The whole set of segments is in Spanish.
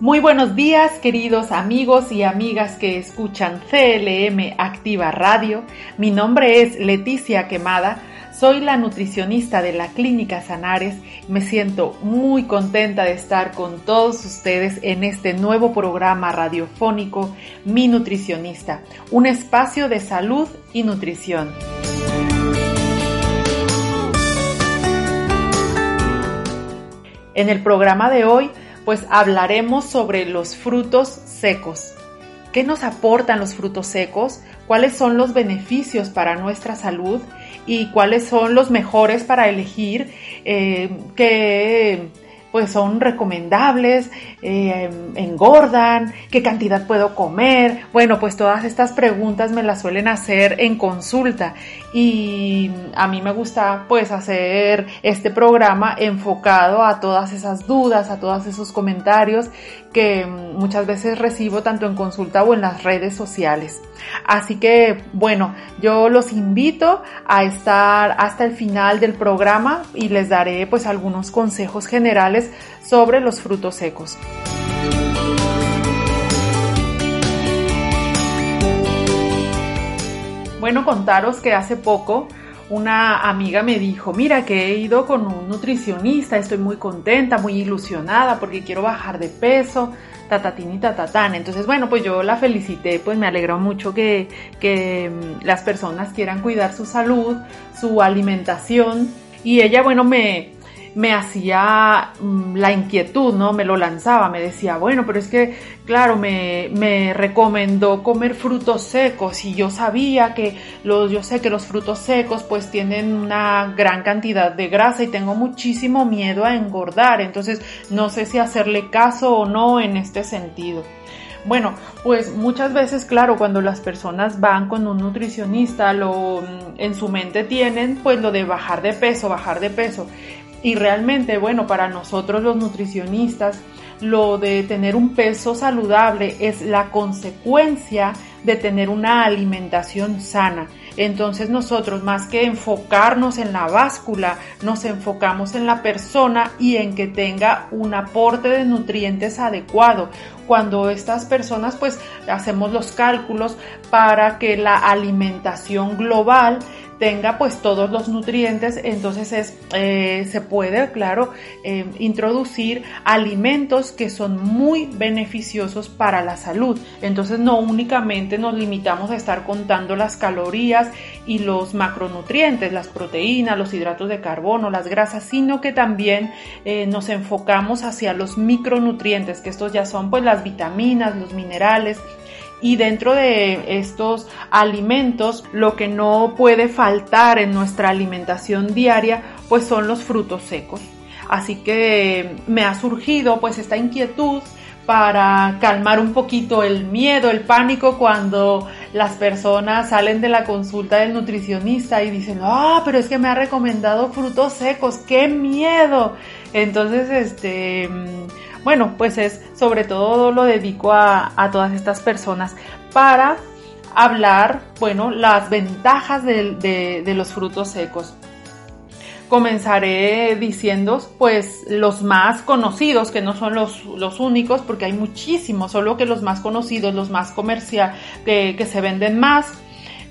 Muy buenos días, queridos amigos y amigas que escuchan CLM Activa Radio. Mi nombre es Leticia Quemada. Soy la nutricionista de la Clínica Sanares. Me siento muy contenta de estar con todos ustedes en este nuevo programa radiofónico Mi Nutricionista, un espacio de salud y nutrición. En el programa de hoy pues hablaremos sobre los frutos secos. ¿Qué nos aportan los frutos secos? ¿Cuáles son los beneficios para nuestra salud? ¿Y cuáles son los mejores para elegir? Eh, ¿Qué pues son recomendables, eh, engordan, qué cantidad puedo comer. Bueno, pues todas estas preguntas me las suelen hacer en consulta y a mí me gusta pues hacer este programa enfocado a todas esas dudas, a todos esos comentarios que muchas veces recibo tanto en consulta o en las redes sociales. Así que bueno, yo los invito a estar hasta el final del programa y les daré pues algunos consejos generales sobre los frutos secos. Bueno, contaros que hace poco una amiga me dijo, mira que he ido con un nutricionista, estoy muy contenta, muy ilusionada porque quiero bajar de peso, tatatín y tatatán. Entonces, bueno, pues yo la felicité, pues me alegró mucho que, mm, las personas quieran cuidar su salud, su alimentación. Y ella, bueno, me, me hacía mm, la inquietud, ¿no? Me lo lanzaba, me decía, bueno, pero es que, claro, me, me, recomendó comer frutos secos y yo sabía que los, yo sé que los frutos secos pues tienen una gran cantidad de grasa y tengo muchísimo miedo a engordar, entonces no sé si hacerle caso o no en este sentido. Bueno, pues muchas veces, claro, cuando las personas van con un nutricionista, lo mm, en su mente tienen pues lo de bajar de peso, bajar de peso. Y realmente, bueno, para nosotros los nutricionistas, lo de tener un peso saludable es la consecuencia de tener una alimentación sana. Entonces nosotros más que enfocarnos en la báscula, nos enfocamos en la persona y en que tenga un aporte de nutrientes adecuado. Cuando estas personas pues hacemos los cálculos para que la alimentación global tenga pues todos los nutrientes, entonces es, eh, se puede, claro, eh, introducir alimentos que son muy beneficiosos para la salud. Entonces no únicamente nos limitamos a estar contando las calorías y los macronutrientes, las proteínas, los hidratos de carbono, las grasas, sino que también eh, nos enfocamos hacia los micronutrientes, que estos ya son pues las vitaminas, los minerales, y dentro de estos alimentos, lo que no puede faltar en nuestra alimentación diaria, pues son los frutos secos. Así que me ha surgido pues esta inquietud para calmar un poquito el miedo, el pánico cuando las personas salen de la consulta del nutricionista y dicen, ah, pero es que me ha recomendado frutos secos, qué miedo. Entonces, este, bueno, pues es sobre todo lo dedico a, todas estas personas para hablar, bueno, las ventajas de, de, los frutos secos. Comenzaré diciendo, pues, los más conocidos, que no son los, los, únicos, porque hay muchísimos, solo que los más conocidos, los más comerciales, que se venden más,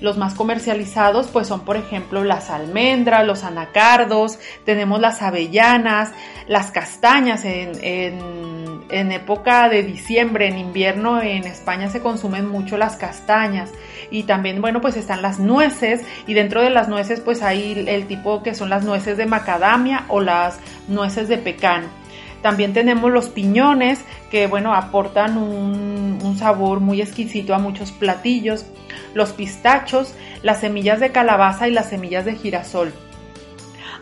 los más comercializados pues son por ejemplo las almendras, los anacardos, tenemos las avellanas, las castañas. En, en, época de diciembre, en invierno en España se consumen mucho las castañas. Y también bueno pues están las nueces. Y dentro de las nueces pues hay el tipo que son las nueces de macadamia o las nueces de pecan. También tenemos los piñones que bueno aportan un, un sabor muy exquisito a muchos platillos los pistachos, las semillas de calabaza y las semillas de girasol.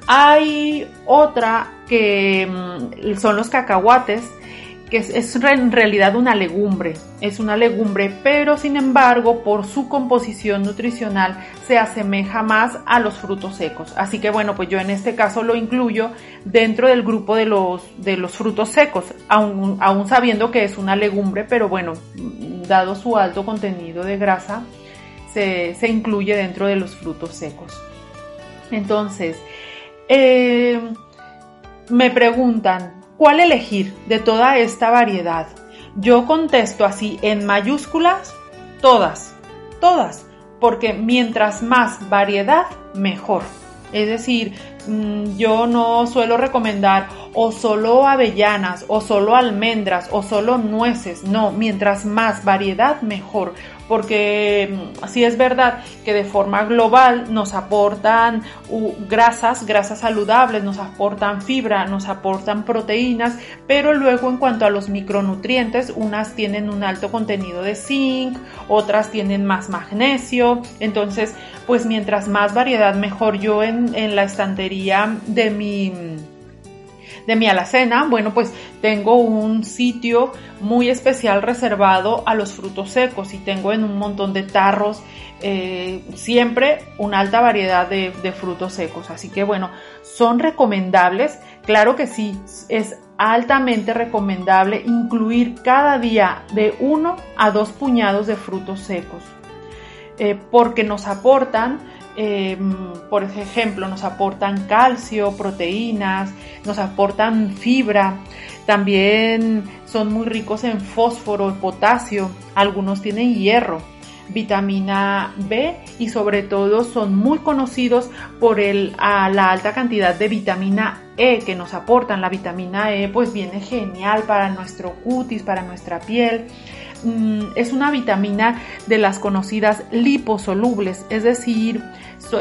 Hay otra que mm, son los cacahuates, que es, en realidad una legumbre, es una legumbre, pero sin embargo por su composición nutricional se asemeja más a los frutos secos. Así que bueno, pues yo en este caso lo incluyo dentro del grupo de los, de los frutos secos, aún, aún sabiendo que es una legumbre, pero bueno, dado su alto contenido de grasa, se, incluye dentro de los frutos secos. Entonces, eh, me preguntan, ¿cuál elegir de toda esta variedad? Yo contesto así en mayúsculas, todas, todas, porque mientras más variedad, mejor. Es decir, yo no suelo recomendar o solo avellanas o solo almendras o solo nueces. No, mientras más variedad, mejor. Porque mm, sí es verdad que de forma global nos aportan grasas, grasas saludables, nos aportan fibra, nos aportan proteínas, pero luego en cuanto a los micronutrientes, unas tienen un alto contenido de zinc, otras tienen más magnesio, entonces pues mientras más variedad mejor. Yo en, en la estantería de mi de mi alacena, bueno, pues tengo un sitio muy especial reservado a los frutos secos y tengo en un montón de tarros eh, siempre una alta variedad de, frutos secos. Así que bueno, son recomendables, claro que sí, es altamente recomendable incluir cada día de uno a dos puñados de frutos secos. Eh, porque nos aportan Em, por ejemplo, nos aportan calcio, proteínas, nos aportan fibra, también son muy ricos en fósforo, potasio, algunos tienen hierro, vitamina B y sobre todo son muy conocidos por la alta cantidad de vitamina E que nos aportan. La vitamina E pues viene genial para nuestro cutis, para nuestra piel. Mm, es una vitamina de las conocidas liposolubles, es decir,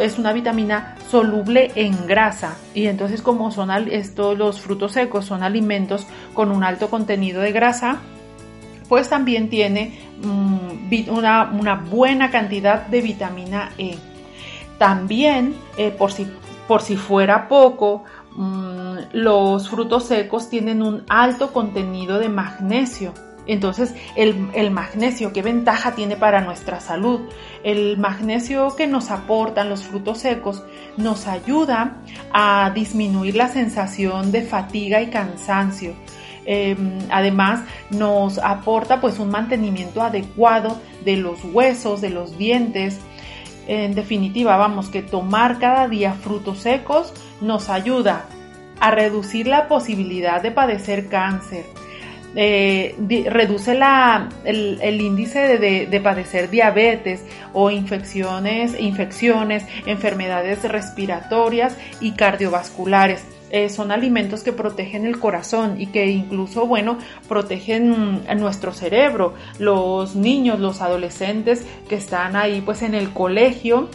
es una vitamina soluble en grasa y entonces como son estos los frutos secos son alimentos con un alto contenido de grasa, pues también tiene mm, una, buena cantidad de vitamina E. También, eh, por, si, por si fuera poco, mm, los frutos secos tienen un alto contenido de magnesio entonces, el, magnesio, ¿qué ventaja tiene para nuestra salud? El magnesio que nos aportan los frutos secos nos ayuda a disminuir la sensación de fatiga y cansancio. Em, además, nos aporta pues un mantenimiento adecuado de los huesos, de los dientes. En definitiva, vamos, que tomar cada día frutos secos nos ayuda a reducir la posibilidad de padecer cáncer, eh, reduce la, el, índice de, padecer diabetes o infecciones, infecciones, enfermedades respiratorias y cardiovasculares. Eh, son alimentos que protegen el corazón y que incluso, bueno, protegen nuestro cerebro. Los niños, los adolescentes que están ahí pues en el colegio,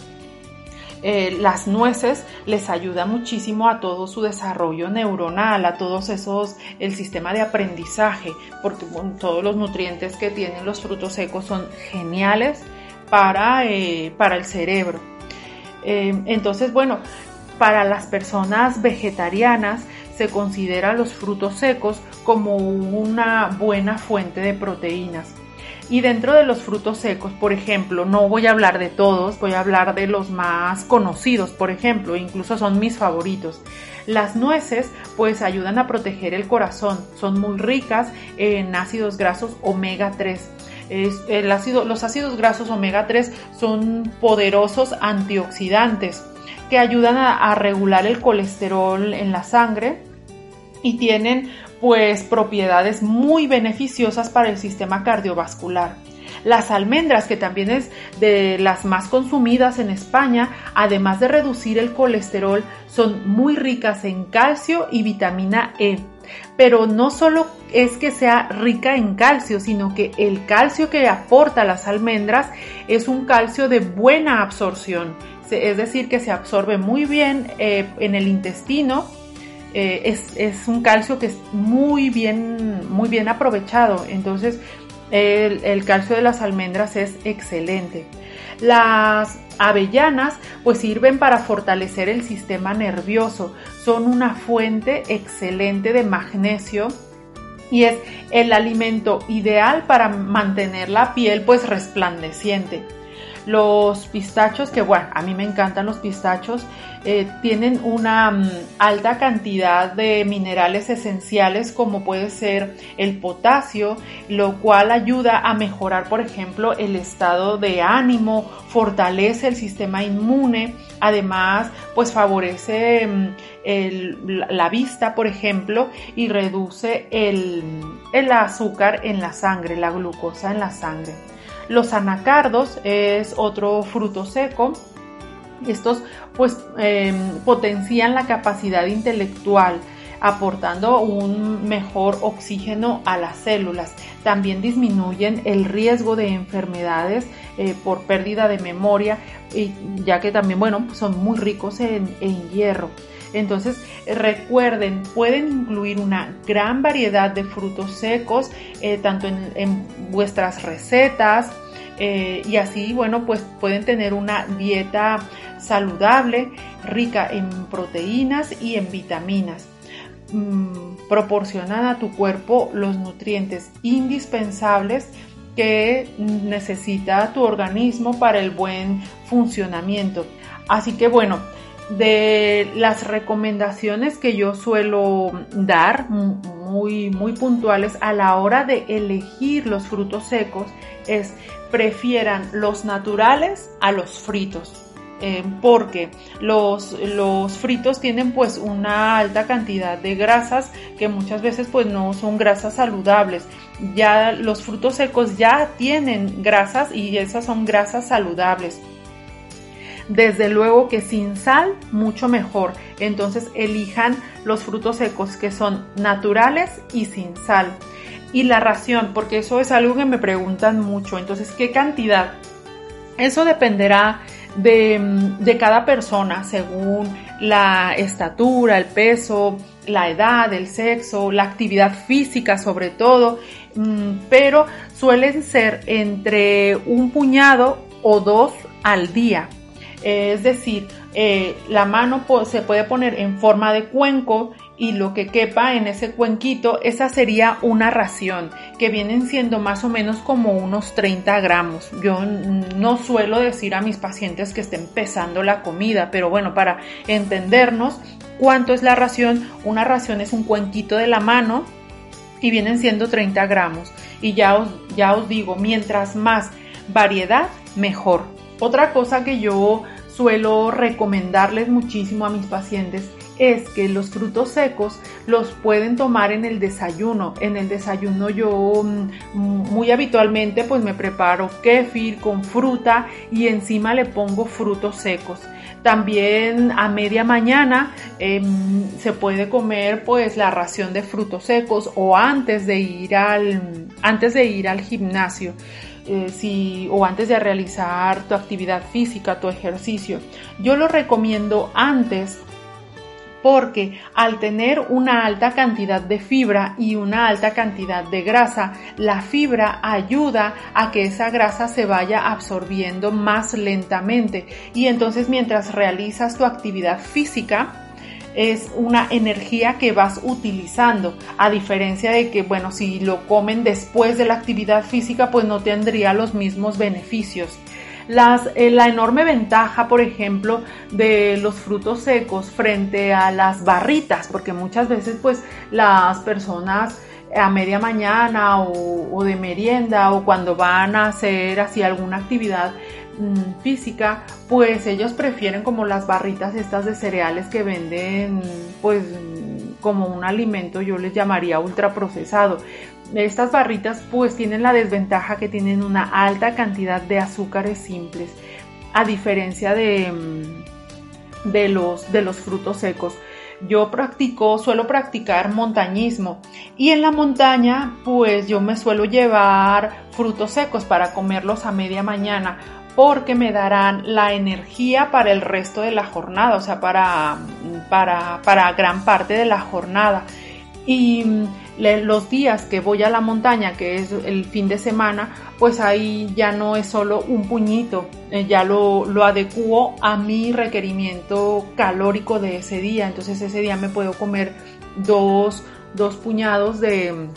eh, las nueces les ayuda muchísimo a todo su desarrollo neuronal, a todos esos, el sistema de aprendizaje, porque todos los nutrientes que tienen los frutos secos son geniales para, eh, para el cerebro. Eh, entonces, bueno, para las personas vegetarianas se considera los frutos secos como una buena fuente de proteínas. Y dentro de los frutos secos, por ejemplo, no voy a hablar de todos, voy a hablar de los más conocidos, por ejemplo, incluso son mis favoritos. Las nueces pues ayudan a proteger el corazón, son muy ricas en ácidos grasos omega 3. el ácido, los ácidos grasos omega 3 son poderosos antioxidantes que ayudan a regular el colesterol en la sangre y tienen pues propiedades muy beneficiosas para el sistema cardiovascular. Las almendras, que también es de las más consumidas en España, además de reducir el colesterol, son muy ricas en calcio y vitamina E. Pero no solo es que sea rica en calcio, sino que el calcio que aporta las almendras es un calcio de buena absorción, es decir, que se absorbe muy bien eh, en el intestino eh, es, un calcio que es muy bien, muy bien aprovechado. Entonces, el, calcio de las almendras es excelente. Las avellanas pues sirven para fortalecer el sistema nervioso. Son una fuente excelente de magnesio y es el alimento ideal para mantener la piel pues resplandeciente. Los pistachos, que bueno, a mí me encantan los pistachos, eh, tienen una mm, alta cantidad de minerales esenciales como puede ser el potasio, lo cual ayuda a mejorar, por ejemplo, el estado de ánimo, fortalece el sistema inmune, además, pues favorece mm, la vista, por ejemplo, y reduce el, el azúcar en la sangre, la glucosa en la sangre. Los anacardos es otro fruto seco. Estos pues em, potencian la capacidad intelectual aportando un mejor oxígeno a las células. También disminuyen el riesgo de enfermedades eh, por pérdida de memoria, y ya que también, bueno, son muy ricos en, hierro. Entonces, recuerden, pueden incluir una gran variedad de frutos secos, eh, tanto en, vuestras recetas, eh, y así, bueno, pues pueden tener una dieta saludable, rica en proteínas y en vitaminas. Mm, proporcionan a tu cuerpo los nutrientes indispensables que necesita tu organismo para el buen funcionamiento. Así que bueno, de las recomendaciones que yo suelo dar, muy, muy puntuales a la hora de elegir los frutos secos, es prefieran los naturales a los fritos. Eh, porque los, los fritos tienen pues una alta cantidad de grasas que muchas veces pues no son grasas saludables. Ya los frutos secos ya tienen grasas y esas son grasas saludables. Desde luego que sin sal, mucho mejor. Entonces elijan los frutos secos que son naturales y sin sal. Y la ración, porque eso es algo que me preguntan mucho. Entonces, ¿qué cantidad? Eso dependerá de, de, cada persona según la estatura, el peso, la edad, el sexo, la actividad física sobre todo, mm, pero suelen ser entre un puñado o dos al día. Es decir, eh, la mano se puede poner en forma de cuenco y lo que quepa en ese cuenquito, esa sería una ración, que vienen siendo más o menos como unos 30 gramos. Yo no suelo decir a mis pacientes que estén pesando la comida, pero bueno, para entendernos cuánto es la ración, una ración es un cuenquito de la mano y vienen siendo 30 gramos. Y ya os, ya os digo, mientras más variedad, mejor. Otra cosa que yo suelo recomendarles muchísimo a mis pacientes es que los frutos secos los pueden tomar en el desayuno. En el desayuno yo mm, muy habitualmente pues me preparo kefir con fruta y encima le pongo frutos secos. También a media mañana em, se puede comer pues la ración de frutos secos o antes de ir al, antes de ir al gimnasio. Eh, si, o antes de realizar tu actividad física, tu ejercicio. Yo lo recomiendo antes porque al tener una alta cantidad de fibra y una alta cantidad de grasa, la fibra ayuda a que esa grasa se vaya absorbiendo más lentamente y entonces mientras realizas tu actividad física, es una energía que vas utilizando, a diferencia de que, bueno, si lo comen después de la actividad física, pues no tendría los mismos beneficios. Eh, la enorme ventaja, por ejemplo, de los frutos secos frente a las barritas, porque muchas veces pues las personas a media mañana o, de merienda o cuando van a hacer así alguna actividad mm, física, pues ellos prefieren como las barritas estas de cereales que venden pues como un alimento, yo les llamaría ultraprocesado estas barritas pues tienen la desventaja que tienen una alta cantidad de azúcares simples, a diferencia de, mm, de, los, de los frutos secos. Yo practico, suelo practicar montañismo y en la montaña pues yo me suelo llevar frutos secos para comerlos a media mañana porque me darán la energía para el resto de la jornada, o sea, para, para, para gran parte de la jornada. Y mm, los días que voy a la montaña, que es el fin de semana, pues ahí ya no es solo un puñito, eh, ya lo, lo adecuo a mi requerimiento calórico de ese día. Entonces ese día me puedo comer dos, dos puñados de,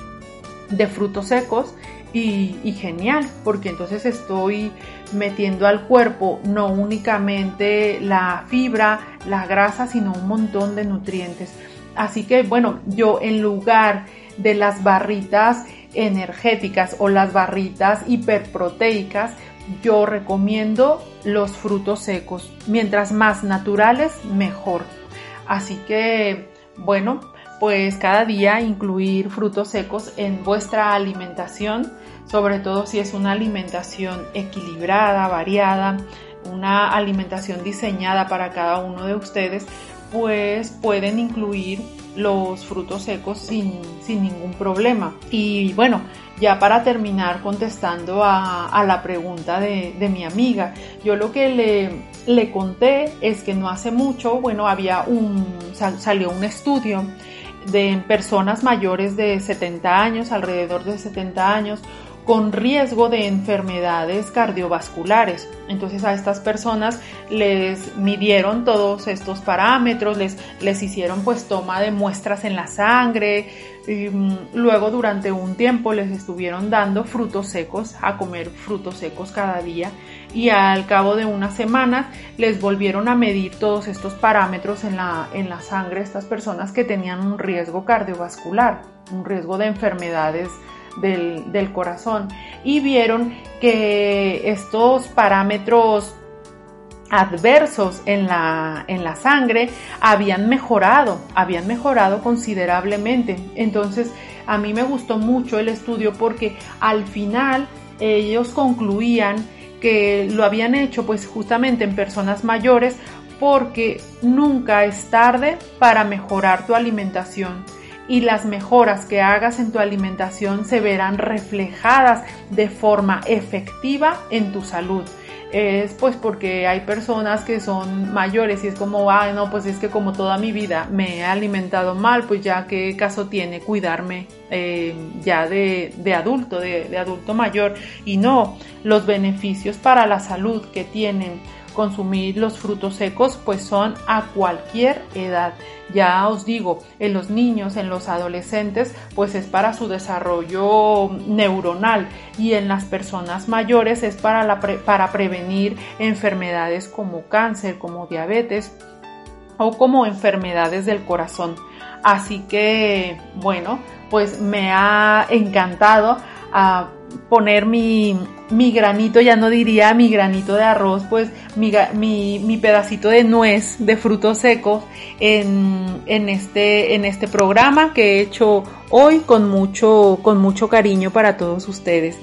de frutos secos y, genial, porque entonces estoy metiendo al cuerpo no únicamente la fibra, la grasa, sino un montón de nutrientes. Así que bueno, yo en lugar de las barritas energéticas o las barritas hiperproteicas, yo recomiendo los frutos secos. Mientras más naturales, mejor. Así que, bueno, pues cada día incluir frutos secos en vuestra alimentación, sobre todo si es una alimentación equilibrada, variada, una alimentación diseñada para cada uno de ustedes, pues pueden incluir los frutos secos sin, ningún problema. Y bueno, ya para terminar contestando a, la pregunta de, mi amiga, yo lo que le, le conté es que no hace mucho, bueno, había un, salió un estudio de personas mayores de 70 años, alrededor de 70 años, con riesgo de enfermedades cardiovasculares. Entonces a estas personas les midieron todos estos parámetros, les, les hicieron pues toma de muestras en la sangre, y, mm, luego durante un tiempo les estuvieron dando frutos secos, a comer frutos secos cada día y al cabo de unas semanas les volvieron a medir todos estos parámetros en la, en la sangre, estas personas que tenían un riesgo cardiovascular, un riesgo de enfermedades del, corazón y vieron que estos parámetros adversos en la, en la sangre habían mejorado, habían mejorado considerablemente. Entonces, a mí me gustó mucho el estudio porque al final ellos concluían que lo habían hecho pues justamente en personas mayores porque nunca es tarde para mejorar tu alimentación y las mejoras que hagas en tu alimentación se verán reflejadas de forma efectiva en tu salud. Es pues porque hay personas que son mayores y es como, ah, no, pues es que como toda mi vida me he alimentado mal, pues ya qué caso tiene cuidarme eh, ya de, adulto, de, de adulto mayor. Y no, los beneficios para la salud que tienen consumir los frutos secos pues son a cualquier edad. Ya os digo, en los niños, en los adolescentes pues es para su desarrollo neuronal y en las personas mayores es para, para prevenir enfermedades como cáncer, como diabetes o como enfermedades del corazón. Así que bueno, pues me ha encantado a poner mi, mi, granito, ya no diría mi granito de arroz, pues mi, mi, mi pedacito de nuez de frutos secos en, en, este, en este programa que he hecho hoy con mucho, con mucho cariño para todos ustedes.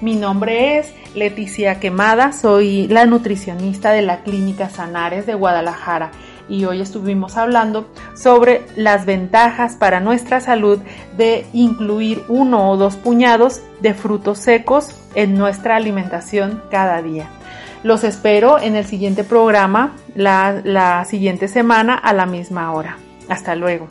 Mi nombre es Leticia Quemada, soy la nutricionista de la Clínica Sanares de Guadalajara y hoy estuvimos hablando sobre las ventajas para nuestra salud de incluir uno o dos puñados de frutos secos en nuestra alimentación cada día. Los espero en el siguiente programa la, la siguiente semana a la misma hora. Hasta luego.